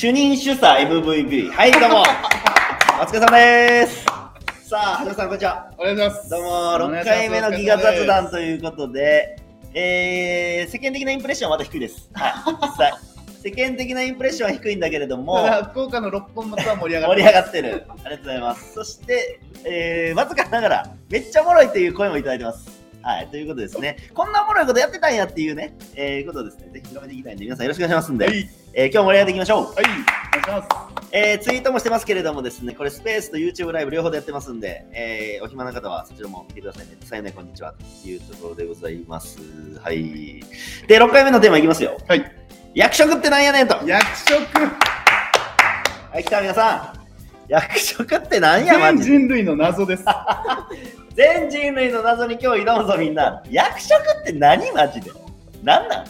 主任主査 MVP。はい、どうも。お疲れ様です。さあ、はじめさん、こんにちは。お願いします。どうも、6回目のギガ雑談ということで、えー、世間的なインプレッションはまだ低いです。はい、実際。世間的なインプレッションは低いんだけれども、福岡の六本松は盛り上が盛りって上がってる。ありがとうございます。そして、えー、わずかながら、めっちゃおもろいという声もいただいてます。はい、ということですね。こんなおもろいことやってたんやっていうね、えー、ことをですね、ぜひ広めていきたいんで、皆さんよろしくお願いしますんで、はい、えー今日も盛り上げていきましょう。はい、お願いします。えーツイートもしてますけれどもですね、これスペースと YouTube ライブ両方でやってますんで、えーお暇な方はそちらも見てくださいね。さよね、こんにちはというところでございます。はい。で、6回目のテーマいきますよ。はい、役職ってなんやねんと。役職、はい、来た皆さん。役職ってなんや、マ全ジで。人類の謎です。全人類の謎に今日挑むぞ、みんな。役職って何マジで。なんなん？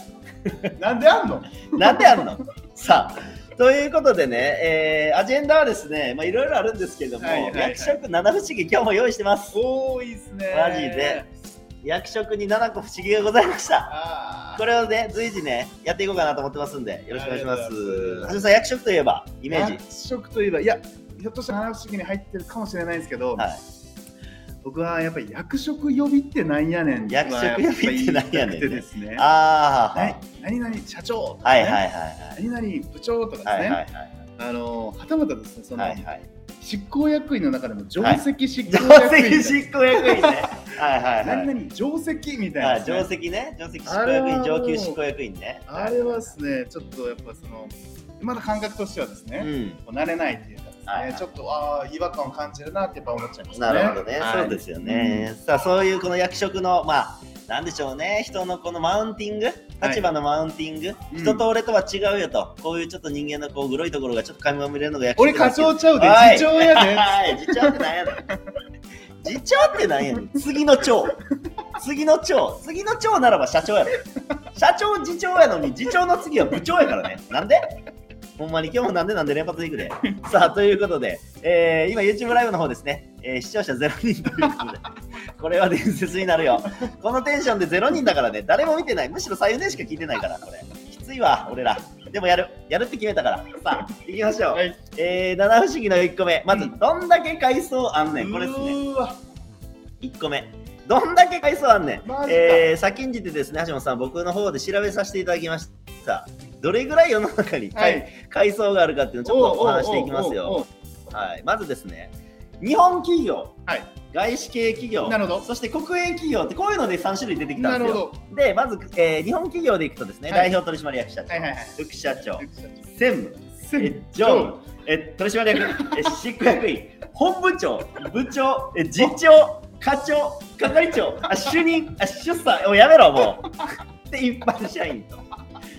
なんであんの？なんであるの？さあ、ということでね、えーアジェンダはですね、まあいろいろあるんですけれども、はいはいはい役職七不思議、今日も用意してます。多いっすね。マジで。役職に7個不思議がございました。あこれをね、随時ね、やっていこうかなと思ってますんで、よろしくお願いします。ありがとうございます橋本さん、役職といえば、イメージ。役職といえば、いや、ひょっとしたら七不思議に入ってるかもしれないですけど、はい僕はやっぱり役職呼びってなんやねんは役職呼びってなんやねんねですね。ああ、は。はい何々社長とか、ね、はいはいはい何々部長とかですね、はい。はいはいあのはたまたですねその、はい。はいはい。執行役員の中でも上席執定行役員、席執行役員ね。はいはいはい。何々上席みたいなね、定席ね、定席執行役員、上級執行役員ね。あれはですねちょっとやっぱそのまだ感覚としてはですね、うん。慣れないっていうかですね、はいはい。ちょっとああ違和感を感じるなってやっぱ思っちゃいますね。なるほどね、はい。そうですよね。さあ、そういうこの役職の、まあ、なんでしょうね、人のこのマウンティング、立場のマウンティング、うん。人と俺とは違うよと、こういうちょっと人間のこうグロいところがちょっと垣間見れるのが役職俺課長ちゃうではい。次長やで。はい、次長ってなんやねん。次長ってなんやねん。次の長。次の長。次の長ならば社長やろ。社長次長やのに、次長の次は部長やからね。なんで？ほんまに今日もなんでなんで連発でいくで。さあ、ということで、えー今 YouTube ライブの方ですね、えー視聴者0人ということで、これは伝説になるよ。このテンションで0人だからね、誰も見てない。むしろ左右でしか聞いてないから、これ。きついわ、俺ら。でもやる。やるって決めたから。さあ、行きましょう。はいえー、七不思議の1個目。まず、うんどんだけ階層あんねん。これですね。うーわ1個目。どんだけ階層あんねんえー、先んじてですね、橋本さん、僕の方で調べさせていただきました。どれぐらい世の中に階,、はい。階層があるかっていうのをちょっとお話していきますよ。はい、まずですね、日本企業、はい。外資系企業、なるほど。そして国営企業ってこういうので3種類出てきたなんるですよ。で、まず、えー日本企業でいくとですね、はい。代表取締役社長、はいはいはい。副社長、専専務、え常務、え取締役、え執行役員、本部長、部長、え次長、課長、係長、あ主任、あ出産、おやめろ、もう。で、一般社員と。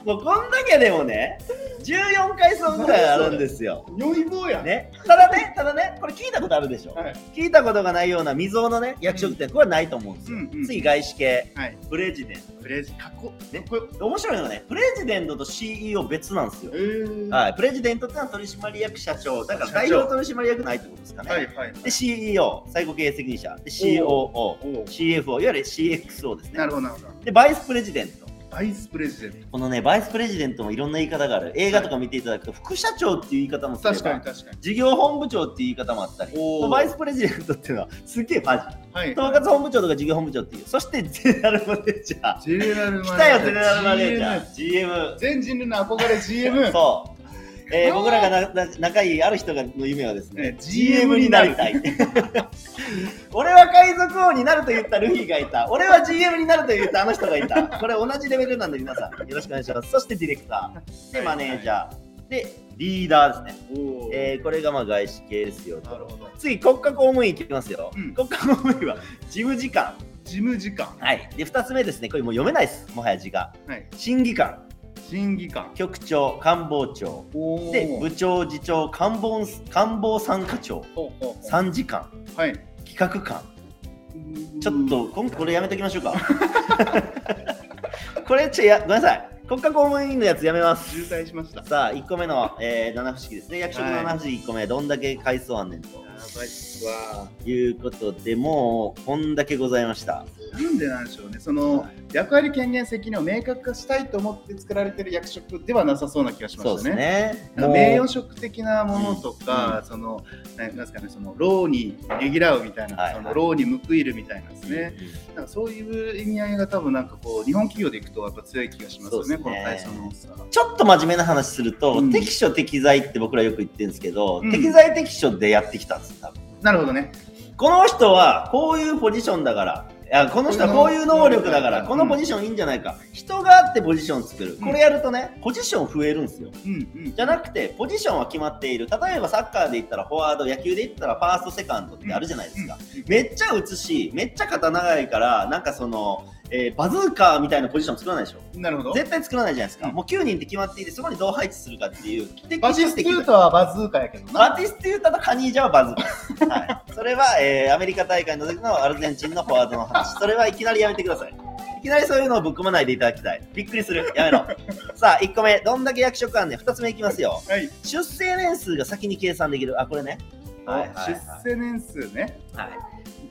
もうこんだけでもね、14階層ぐらいあるんですよ。良い棒や。ね、ただね、ただね、これ聞いたことあるでしょ。はい。聞いたことがないような未曾有のね、役職ってこれはないと思うんですよ。うんうん次、外資系、はい。プレジデンプレジかっこね。こよ。ト。面白いのがね、プレジデントと CEO 別なんですよ。え。ー。はい、プレジデントってのは取締役社長、だから代表取締役ないってことですかね。はいはいで、CEO、最高経営責任者、で、COO、CFO、いわゆる CXO ですね。なるほどなるほど。で、バイスプレジデント。バイスプレジデント。このね、バイスプレジデントもいろんな言い方がある。映画とか見ていただくと、副社長っていう言い方もすれば確かに確かに。事業本部長っていう言い方もあったり、バイスプレジデントっていうのはすげえマジ。はい。統括本部長とか事業本部長っていう。そして、ゼネラルマネージャー。ジェネラルマネージャー。来たよ、ゼネラルマネージャー。GM。全人類の憧れ GM そう。えー僕らがなな仲いいある人がの夢はですねね、GM になりたい。俺は海賊王になると言ったルフィがいた。俺は GM になると言ったあの人がいた。これ同じレベルなんで皆さんよろしくお願いします。そしてディレクター。で、マネージャー。で、リーダーですね。えーこれがまあ外資系ですよと。なるほど次、国家公務員いきますよ。うん国家公務員は事務次官。事務次官はい。で、2つ目ですね。これもう読めないです。もはや字が。はい審議官、審議官局長、官房長。で、部長、次長、官房官房参加長、参事官、はい企画官。ちょっと、今これやめときましょうか。これ、ちょや、ごめんなさい。国家公務員のやつやめます。渋滞しましたさあ、1個目の、えー、七不思議ですね。役職のはい七不思議1個目、どんだけ回数あんねんと。ばいっすわ。いうことでもうこんだけございましたなんでなんでしょうね、その役割権限責任を明確化したいと思って作られてる役職ではなさそうな気がしますしたね。ね名誉職的なものとか、うそのなんですかね、その労にねぎらうみたいな、はいはい。その労に報いるみたいなですね。うんなんかそういう意味合いが多分なんかこう日本企業でいくとやっぱ強い気がしますよね、ね。この体操の。ちょっと真面目な話すると、うん。適所適材って僕らよく言ってるんですけど、うん。適材適所でやってきたんです多分。なるほどね。この人はこういうポジションだからいやこの人はこういう能力だからうん。このポジションいいんじゃないか。人があってポジション作る。うん。これやるとねポジション増えるんですよ。じゃなくてポジションは決まっている。例えばサッカーで言ったらフォワード野球で言ったらファーストセカンドってあるじゃないですか、めっちゃ打つしめっちゃ肩長いからなんかその、えーバズーカーみたいなポジション作らないでしょ？なるほど。絶対作らないじゃないですか、うん。もう9人って決まっていてそこにどう配置するかっていうバティステュータタはバズーカやけどな。バティステュータとカニージャはバズーカ。はい、それは、えーアメリカ大会の時のアルゼンチンのフォワードの話。それはいきなりやめてください。いきなりそういうのをぶっ込まないでいただきたい。びっくりする。やめろ。さあ1個目。どんだけ役職あんねん。2つ目いきますよ。はい。出生年数が先に計算できる。あこれね。はいはいはい。出世年数ね。はい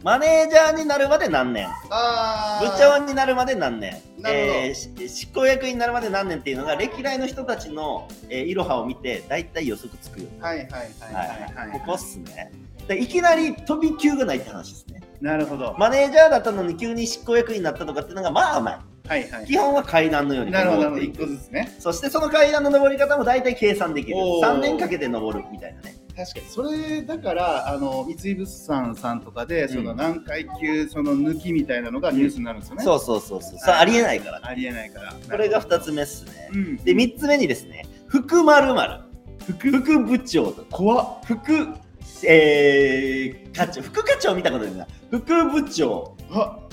マネージャーになるまで何年？あ部長になるまで何年、なるほど。えーし執行役員になるまで何年っていうのが歴代の人たちの、えー、いろはを見て大体予測つくよ、はいはいはいはいはい。ここっすね。でいきなり飛び級がないって話ですね。なるほど。マネージャーだったのに急に執行役員になったとかっていうのがまあまはいはい。あ。基本は階段のように。登ってい一個くずつね。そしてその階段の登り方も大体計算できる。おー。3年かけて登るみたいなね確かに。それだから、あの、三井物産さんとかで、その何階級、その抜きみたいなのがニュースになるんですよね。そうそうそうそう。ありえないから。ありえないから。これが2つ目っすね。うん。で3つ目にですね副丸々副副部長とか怖っ。副、えー、課長。副課長見たことないな。副部長。あ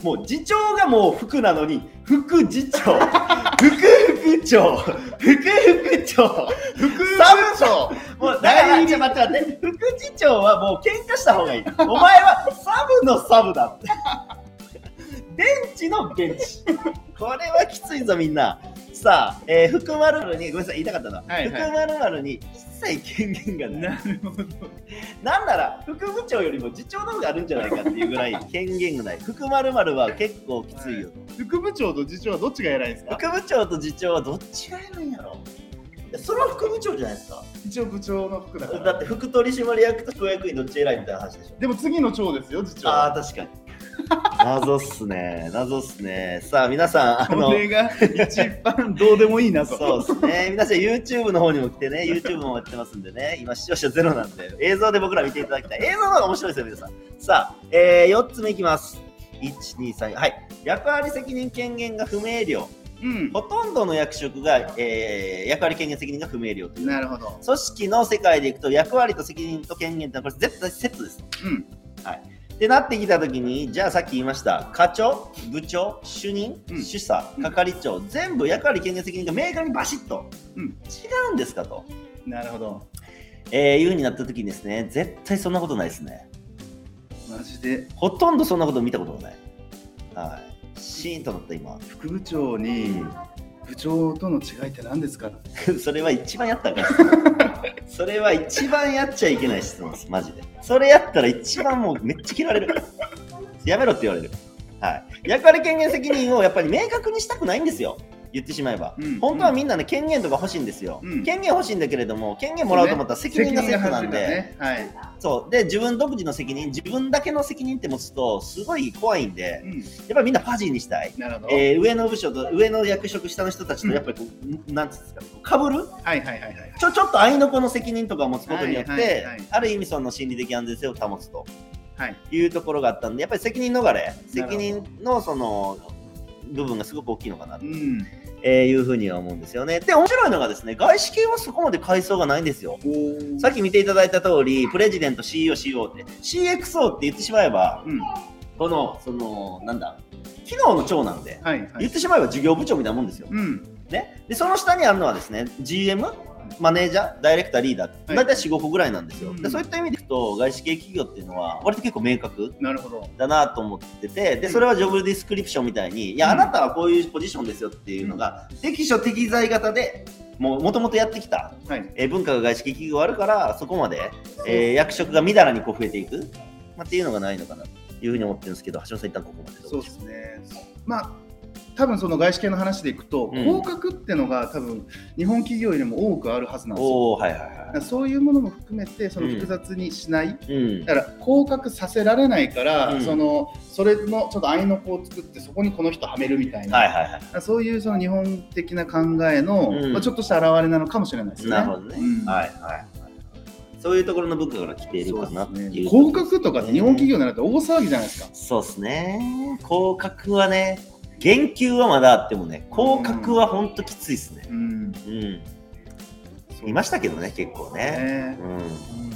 もう次長がもう副なのに副次 長。副副長。副副長。副サブ長。もうだからちょ待って待って。副次長はもう喧嘩した方がいい。お前はサブのサブだって。ベンチのベンチこれはきついぞみんなさあ、えー、福丸々にごめんなさい言いたかったな、はいはい福丸々に一切権限がないなるほど。なんなら副部長よりも次長の方があるんじゃないかっていうぐらい 権限がない。副丸々は結構きついよ。副部長と次長はどっちが偉いんですか？副部長と次長はどっちが偉いんやろ？それは副部長じゃないですか。一応部長の副だから。だって副取締役と副役員どっち偉いみたいな話でしょ。でも次の長ですよ、次長。ああ、確かに。謎っすね。謎っすね。さあ、皆さん、あのこ、れが一番どうでもいいなと。そうですね。皆さん YouTube の方にも来てね、YouTube もやってますんでね、今視聴者ゼロなんで、映像で僕ら見ていただきたい。映像の方が面白いですよ、皆さん。さあ、えー、4つ目いきます。1、2、3、はい。役割責任権限が不明瞭。うん。ほとんどの役職が、えー、役割権限責任が不明瞭という。なるほど。組織の世界でいくと役割と責任と権限ってこれ絶対セットです。うん。ってなってきたときに、じゃあさっき言いました、課長、部長、主任、うん主査、うん係長、全部役割権限責任が明確にバシッと、うん違うんですかと、なるほど。えーいうふうになったときにですね、絶対そんなことないですね。マジで？ほとんどそんなこと見たことがない。はい。シーンとなった今。副部長に部長との違いって何ですか？それは一番やったかん それは一番やっちゃいけない質問です、マジで。それやったら一番もうめっちゃ嫌われる。やめろって言われる。はい。役割権限責任をやっぱり明確にしたくないんですよ。言ってしまえば。うん本当はみんなね、権限とか欲しいんですよ。うん権限欲しいんだけれども、権限もらおうと思ったら責任がセットなんで、ね。はい。そう。で、自分独自の責任、自分だけの責任って持つと、すごい怖いんで、うん。やっぱりみんなファジーにしたい。なるほど。えー上の部署と上の役職下の人たちとやっぱりこう、なんつうんですかかぶる？はいはいはいはい。ちょちょっと愛の子の責任とかを持つことによって、はいはいはいある意味その心理的安全性を保つとはい。いうところがあったんでやっぱり責任逃れ責任のその部分がすごく大きいのかなと、うん。えーいうふうには思うんですよねで面白いのがですね外資系はそこまで階層がないんですよおさっき見ていただいた通りプレジデント CEO、CO って CXO って言ってしまえばうん。このそのなんだ機能の長なんではいはい。言ってしまえば事業部長みたいなもんですようん。ね、でその下にあるのはですね GM マネージャーダイレクターリーダー、はい。大体45個ぐらいなんですよ、うん。でそういった意味でいくと外資系企業っていうのは割と結構明確なるほど。だなと思っててでそれはジョブディスクリプションみたいにいやうんあなたはこういうポジションですよっていうのが適所適材型でももともとやってきた、はい。えー文化が外資系企業があるからそこまで、えー役職がみだらにこう増えていく、まあ、っていうのがないのかなというふうに思ってるんですけど橋本さん一旦ここまでそうですね。まあ多分その外資系の話でいくと、うん。降格ってのが多分日本企業よりも多くあるはずなんですよ。はいはいはらそういうものも含めてその複雑にしない、いうん。だから降格させられないから、うん。そのそれのちょっと合いの子を作ってそこにこの人はめるみたいな、はいはいはい。そういうその日本的な考えの、うん。まあ、ちょっとした表れなのかもしれないですね。なるほどね、うん。はいはいそういうところの文化から来ているかなっていう。降格とかって日本企業になると大騒ぎじゃないですか。そうですね。降格はね減給はまだあってもね降格はほんときついですねうん、うんいましたけどね結構ねね。うんうん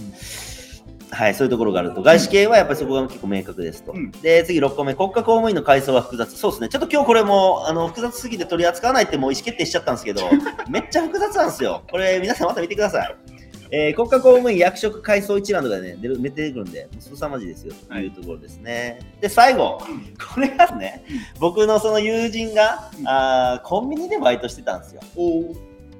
はい、そういうところがあると。外資系はやっぱりそこが結構明確ですと。うんで、次6個目、国家公務員の階層は複雑。そうですね。ちょっと今日これもあの複雑すぎて取り扱わないってもう意思決定しちゃったんですけど、めっちゃ複雑なんですよ。これ皆さんまた見てください。えー国家公務員役職階層一覧とかでね、出る出てくるんで、すさまじいですよというところですね。で、最後、これがね、僕のその友人が、うんあーコンビニでバイトしてたんですよ。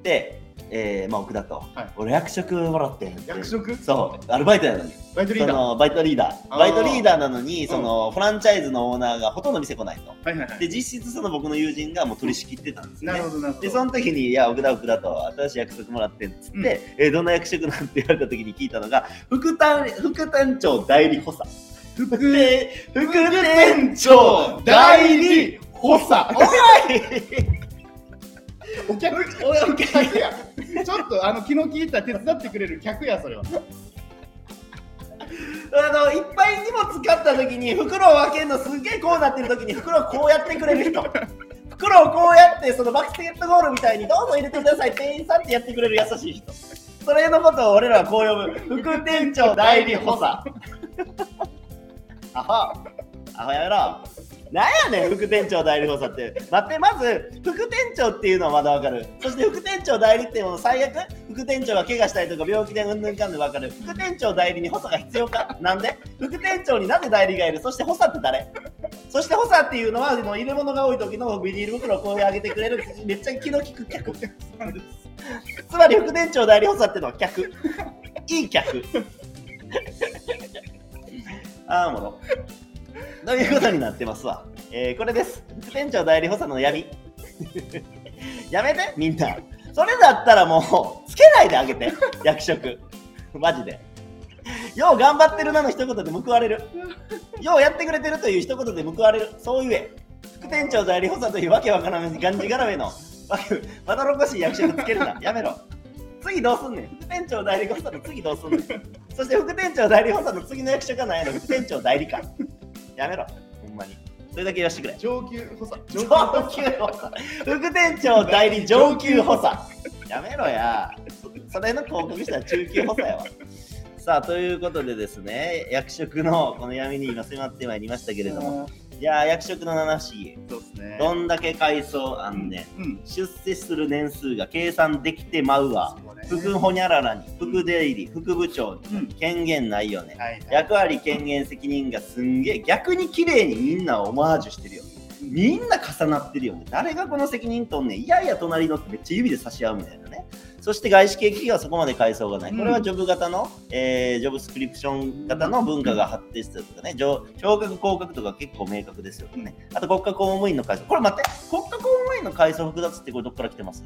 で、えーまあ、奥田と、はい。俺役職もらって役職？そう、アルバイトやのに。バイトリーダー。そのバイトリーダー。バイトリーダーなのにそのフランチャイズのオーナーがほとんど店来ないと。はいはいはい。で実質その僕の友人がもう取り仕切ってたんですよね。なるほどなるほど。でその時に「いや奥田奥田と新しい役職もらってん」っつって、うん。えーどんな役職なんて言われた時に聞いたのが副店副店長代理補佐。副 で副店長代理補佐。おいお客お客や。ちょっとあの気の利いた手伝ってくれる客やそれは。あのいっぱい荷物買った時に袋を開けるのすげえこうなってる時に袋をこうやってくれる人。袋をこうやってそのバスケットゴールみたいにどうぞ入れてください店員さんってやってくれる優しい人。それのことを俺らはこう呼ぶ。副店長代理補佐。アホ。アホやめろなんやねん副店長代理補佐って。待ってまず副店長っていうのはまだわかる。そして副店長代理っていうのは最悪。副店長が怪我したりとか病気でうんぬんかんぬんわかる。副店長代理に補佐が必要か？なんで？副店長になんで代理がいる？そして補佐って誰？そして補佐っていうのはもう入れ物が多い時のビニール袋をこう上げてくれる。めっちゃ気の利く客。つまり副店長代理補佐っていうのは客。いい客。ああもろ。ということになってますわ。えーこれです。副店長代理補佐の闇。やめて、みんな。それだったらもう、つけないであげて、役職。マジで。よう頑張ってるなの一言で報われる。ようやってくれてるという一言で報われる。そう言え。副店長代理補佐というわけわからんがんじがらめの、わけまどろこしい役職つけるな。やめろ。次どうすんねん。副店長代理補佐の次どうすんねん。そして副店長代理補佐の次の役職は何やろ副店長代理か。やめろ。ほんまに。それだけ言わしてくれ。上級補佐。上級補佐。副店長代理上級補佐。やめろや。それの広告したら中級補佐やわ。さあ、ということでですね、役職のこの闇に今迫ってまいりましたけれども、いやー、役職の七不思議。そうですね。どんだけ階層あんねん。うん。出世する年数が計算できてまうわ。ね副ほにゃららに、副出入り、副部長に、うん権限ないよね。はいはい。役割権限責任がすんげえ逆に綺麗にみんなオマージュしてるよみんな重なってるよね誰がこの責任取んねんいやいや隣のってめっちゃ指で差し合うみたいなねそして外資系企業はそこまで階層がない、これはジョブ型の、えージョブスクリプション型の文化が発展してるとかね、上昇格降格とか結構明確ですよね。あと国家公務員の階層。これ待って、国家公務員の階層複雑ってこれどっから来てます？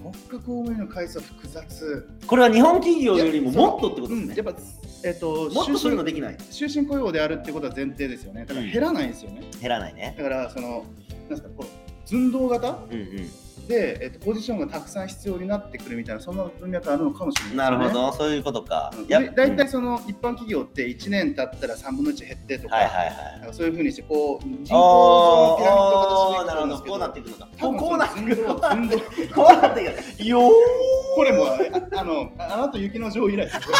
国家公務員の階層複雑。これは日本企業よりももっとってことですね。うんやっぱ、えっと、もっとそういうの終できない。身終身雇用であるってことは前提ですよね。だからうん減らないんですよね。減らないね。だから、その、なんですか、こう寸胴型？うんうん。で、えっと、ポジションがたくさん必要になってくるみたいな、そんな文脈あるのかもしれないね、なるほど、そういうことか。うん。で大体その一般企業って1年経ったら3分の1減ってとか、はいはいはい。そういうふうにしてこう人口おのピラミッドー型なるほど、こうなてっていくのか。こうなっていくのか。こうなっていく。よーこれもああのあなた雪の女王以来ですよ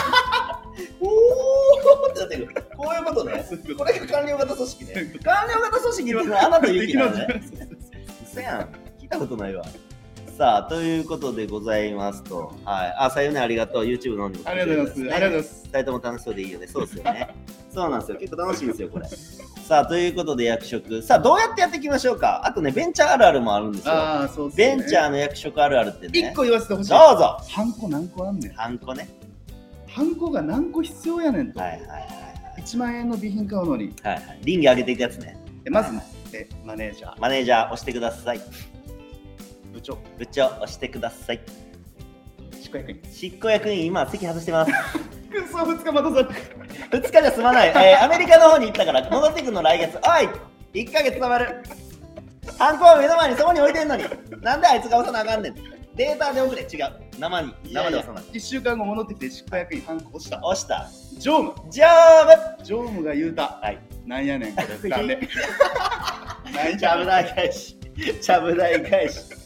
おーってなってる。こういうことね。これが官僚型組織ね。官僚型組織のあなた雪雪の女王なのね。嘘やん。たことないわ。さあ、ということでございますと。はい。あ、さよねありがとう。YouTube の方にもありがとうございますありがとうございます二人とも楽しそうでいいよね。そうですよね。そうなんですよ。結構楽しいんですよ、これ。さあ、ということで役職。さあ、どうやってやっていきましょうか。あとね、ベンチャーあるあるもあるんですよ。ああ、そうですね。ベンチャーの役職あるあるってね。一個言わせてほしい。どうぞ。ハンコ何個あんねん。ハンコね。ハンコが何個必要やねんと。はいはいはい1万円の備品買うのに。はい。はいはい。倫理上げていくやつね。えまずね、えマネージャー、マネージャー押してください。部長、部長押してください。執行役員。執行役員、今席外してます。くそ、2日待たされ2日じゃ済まない。えーアメリカの方に行ったから戻ってくるの来月。おい !1 ヶ月止まる。ハンコを目の前にそこに置いてんのに。なんであいつが押さなあかんねん。データで送れ。違う。生に。生で押さない。1週間後戻ってきて執行役員ハンコ押した。押した。常務、ジョーブ常務が言うた。はい。なんやねん、これ、なんで。ちゃぶ台返し。ちゃぶ台返し。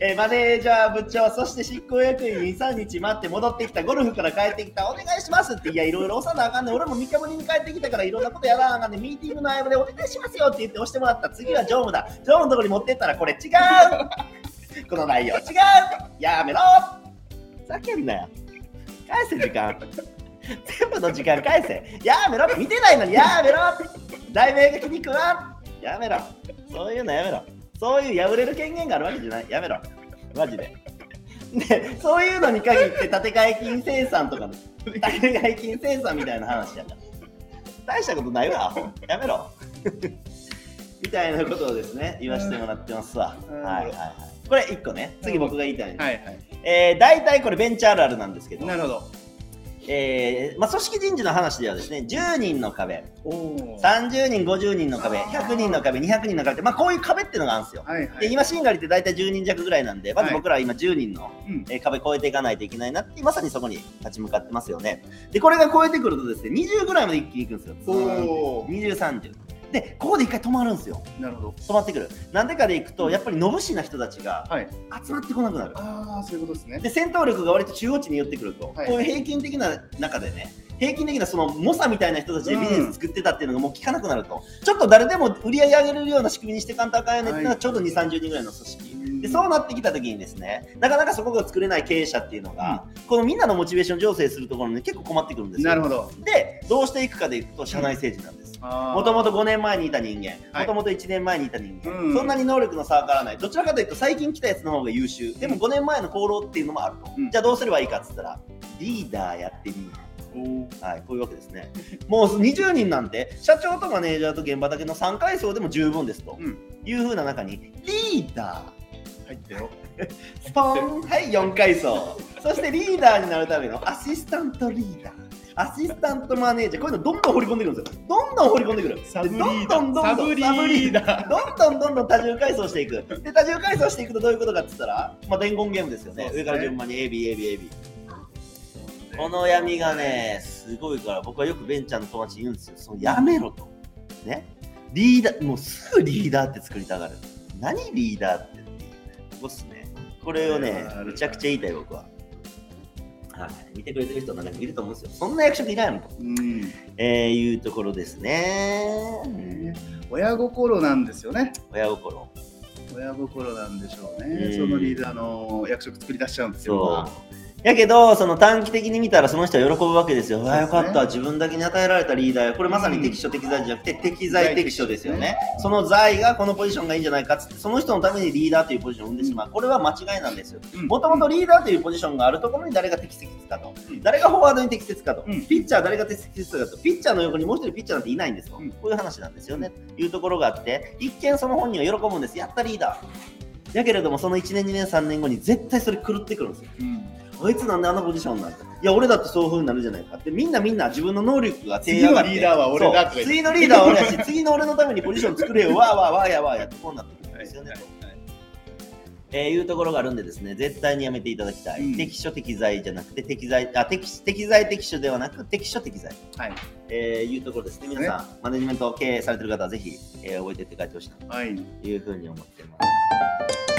えーマネージャー部長、そして執行役員2、3日待って戻ってきた、ゴルフから帰ってきた、お願いしますって、いや、いろいろ押さなあかんねん、俺も3日ぶりに帰ってきたから、いろんなことやらなあかんねん、ミーティングの合間でお願いしますよって言って押してもらった、次は常務だ、常務のところに持ってったら、これ違う。この内容。違う。やめろ。ふざけんなよ。返せ、時間。全部の時間返せ。やめろ。見てないのにやめろ。題名が気に食わん。やめろ。そういうのやめろ。そういう破れる権限があるわけじゃないやめろマジで。で、そういうのに限って建て替え金生産とかの建て替え金生産みたいな話やから。大したことないわ、やめろみたいなことをですね、言わせてもらってますわ。うんはいはいはい。これ1個ね、次僕が言いたいの。はいはい。えー、大体これベンチャーあるあるなんですけど、なるほど。えーまあ、組織人事の話ではですね、10人の壁、おお。30人、50人の壁、100人の壁、200人の壁って、まあ、こういう壁っていうのがあるんですよ。はいはい。で今、シンガリって大体10人弱ぐらいなんで、まずはい僕らは今10人の、うんえー壁越えていかないといけないなって、まさにそこに立ち向かってますよね。で、これが超えてくるとですね、20ぐらいまで一気にいくんですよ。おお。20、30。で、ここで一回止まるんですよ。なるほど。止まってくる。なんでかでいくと、やっぱりのぶしな人たちがはい。集まってこなくなる。ああ、そういうことですね。で戦闘力が割と中央値に寄ってくると、はいこういう平均的な中でね平均的なその猛者みたいな人たちでビジネス作ってたっていうのがもう効かなくなると、ちょっと誰でも売り上げ上げれるような仕組みにしてかんとあかんよねっていうのはがちょうど2、30人ぐらいの組織。うんでそうなってきた時にですねなかなかそこが作れない経営者っていうのが、このみんなのモチベーション醸成するところに結構困ってくるんですよ。なるほど。でどうしていくかでいくと社内政治なんです。ももともと5年前にいた人間、はいもともと1年前にいた人間、うんそんなに能力の差は変わらない。どちらかというと最近来たやつの方が優秀。でも5年前の功労っていうのもあると。うんじゃあどうすればいいかっつったら、リーダーやってみる。おはい、こういうわけですね。もう20人なんて、社長とマネージャーと現場だけの3階層でも十分ですとうんいうふうな中に、リーダ入ってよ。ー、スポーン、はい、4階層。そしてリーダーになるためのアシスタントリーダー。アシスタントマネージャー、こういうのどんどん掘り込んでくるんですよ。どんどん掘り込んでくる。でサブリどんーダー。どんどんどんサブリーダー。どんどんどんどん多重階層していく。で、多重階層していくとどういうことかって言ったら、まあ、伝言ゲームですよね。ね上から順番に AB、AB、AB。この闇がね、すごいから、僕はよくベンチャーの友達に言うんですよ。そのやめろと。ね。リーダー、もうすぐリーダーって作りたがる。何リーダーってっていうね。ここっすね。これをねむちゃくちゃ言いたい僕は。はい。見てくれてる人の中にいると思うんですよ。そんな役職いないのと。うん。えー、いうところですね。ね親心なんですよね。親心。親心なんでしょううね。んそのリーダーの役職作り出しちゃうんですよ。そう。やけど、その短期的に見たらその人は喜ぶわけですよ。うわ、よかった。自分だけに与えられたリーダーや。これまさに適所適材じゃなくて、適材適所ですよね。その材がこのポジションがいいんじゃないかっつって、その人のためにリーダーというポジションを生んでしまう。これは間違いなんですよ。うんもともとリーダーというポジションがあるところに誰が適切かと。誰がフォワードに適切かと。うんピッチャー誰が適切かと。ピッチャーの横にもう一人ピッチャーなんていないんですと。うんこういう話なんですよね。というところがあって、一見その本人は喜ぶんです。やったリーダー。やけれども、その1年、2年、3年後に絶対それ狂ってくるんですよ。うんあいつなんであのポジションなんて。いや、俺だってそういう風になるじゃないかって。みんなみんな自分の能力が次のリーダーは俺だ次のリーダーは俺やし、次の俺のためにポジション作れよ。わーわーわーやわーやってこうなってくるんですよね。とえーいうところがあるんでですね、絶対にやめていただきたい。うん適所適材じゃなくて、適材、あ、適適材適所ではなく、適所適材。はい。えーいうところですね。皆さん、マネジメントを経営されてる方はぜひ、えー覚えてって帰ってほしいなはい。というふうに思ってます。